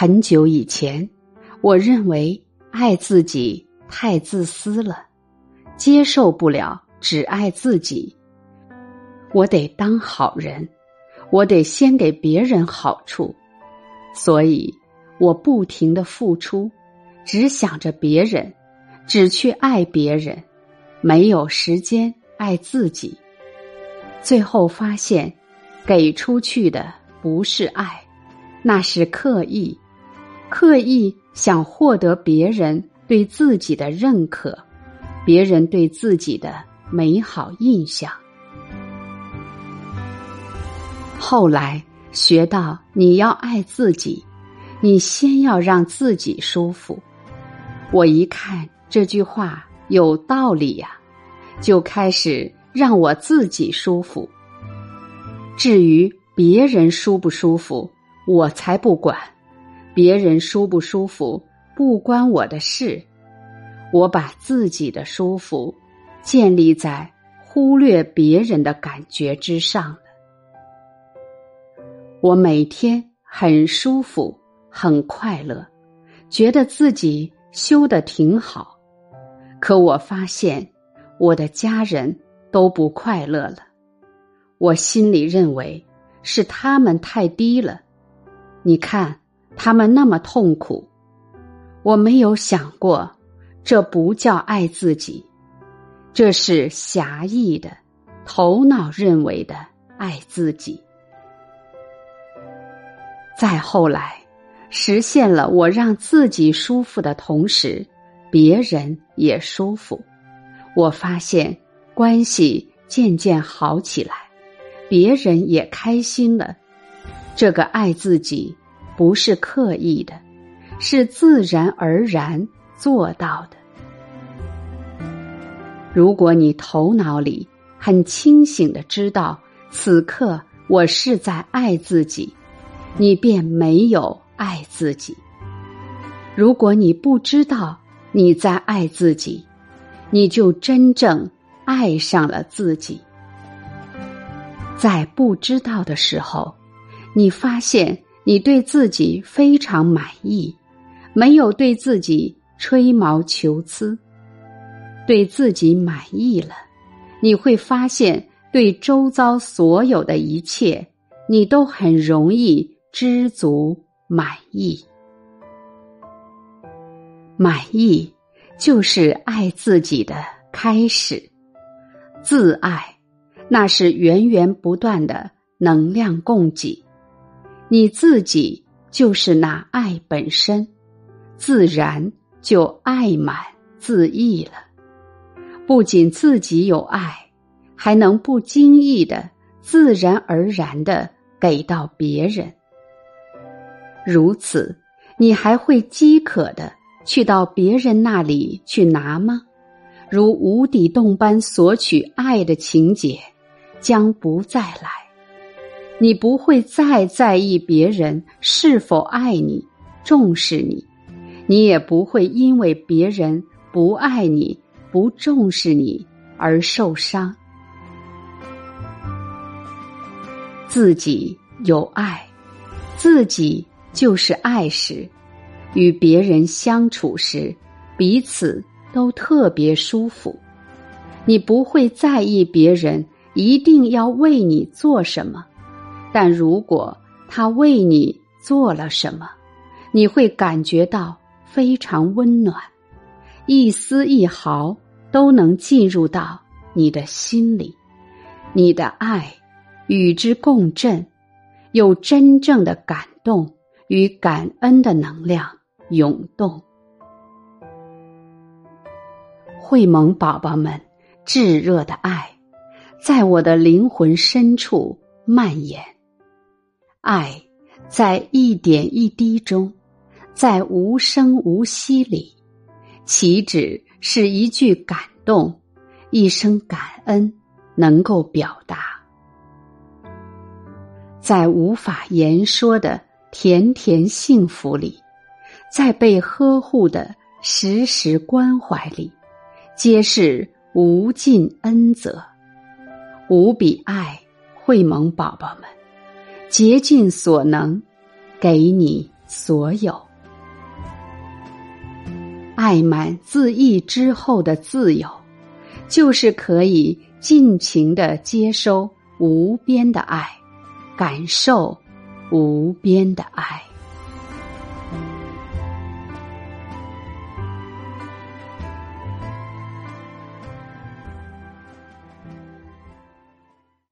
很久以前，我认为爱自己太自私了，接受不了只爱自己。我得当好人，我得先给别人好处，所以我不停的付出，只想着别人，只去爱别人，没有时间爱自己。最后发现，给出去的不是爱，那是刻意。刻意想获得别人对自己的认可，别人对自己的美好印象。后来学到你要爱自己，你先要让自己舒服。我一看这句话有道理呀，就开始让我自己舒服。至于别人舒不舒服，我才不管。别人舒不舒服不关我的事，我把自己的舒服建立在忽略别人的感觉之上了。我每天很舒服，很快乐，觉得自己修的挺好。可我发现我的家人都不快乐了，我心里认为是他们太低了。你看。他们那么痛苦，我没有想过，这不叫爱自己，这是狭义的、头脑认为的爱自己。再后来，实现了我让自己舒服的同时，别人也舒服，我发现关系渐渐好起来，别人也开心了。这个爱自己。不是刻意的，是自然而然做到的。如果你头脑里很清醒的知道此刻我是在爱自己，你便没有爱自己。如果你不知道你在爱自己，你就真正爱上了自己。在不知道的时候，你发现。你对自己非常满意，没有对自己吹毛求疵。对自己满意了，你会发现对周遭所有的一切，你都很容易知足满意。满意就是爱自己的开始，自爱那是源源不断的能量供给。你自己就是那爱本身，自然就爱满自溢了。不仅自己有爱，还能不经意的、自然而然的给到别人。如此，你还会饥渴的去到别人那里去拿吗？如无底洞般索取爱的情节，将不再来。你不会再在意别人是否爱你、重视你，你也不会因为别人不爱你、不重视你而受伤。自己有爱，自己就是爱时，与别人相处时，彼此都特别舒服。你不会在意别人一定要为你做什么。但如果他为你做了什么，你会感觉到非常温暖，一丝一毫都能进入到你的心里，你的爱与之共振，有真正的感动与感恩的能量涌动。会盟宝宝们，炙热的爱在我的灵魂深处蔓延。爱，在一点一滴中，在无声无息里，岂止是一句感动，一声感恩能够表达？在无法言说的甜甜幸福里，在被呵护的时时关怀里，皆是无尽恩泽，无比爱，会盟宝宝们。竭尽所能，给你所有。爱满自溢之后的自由，就是可以尽情的接收无边的爱，感受无边的爱。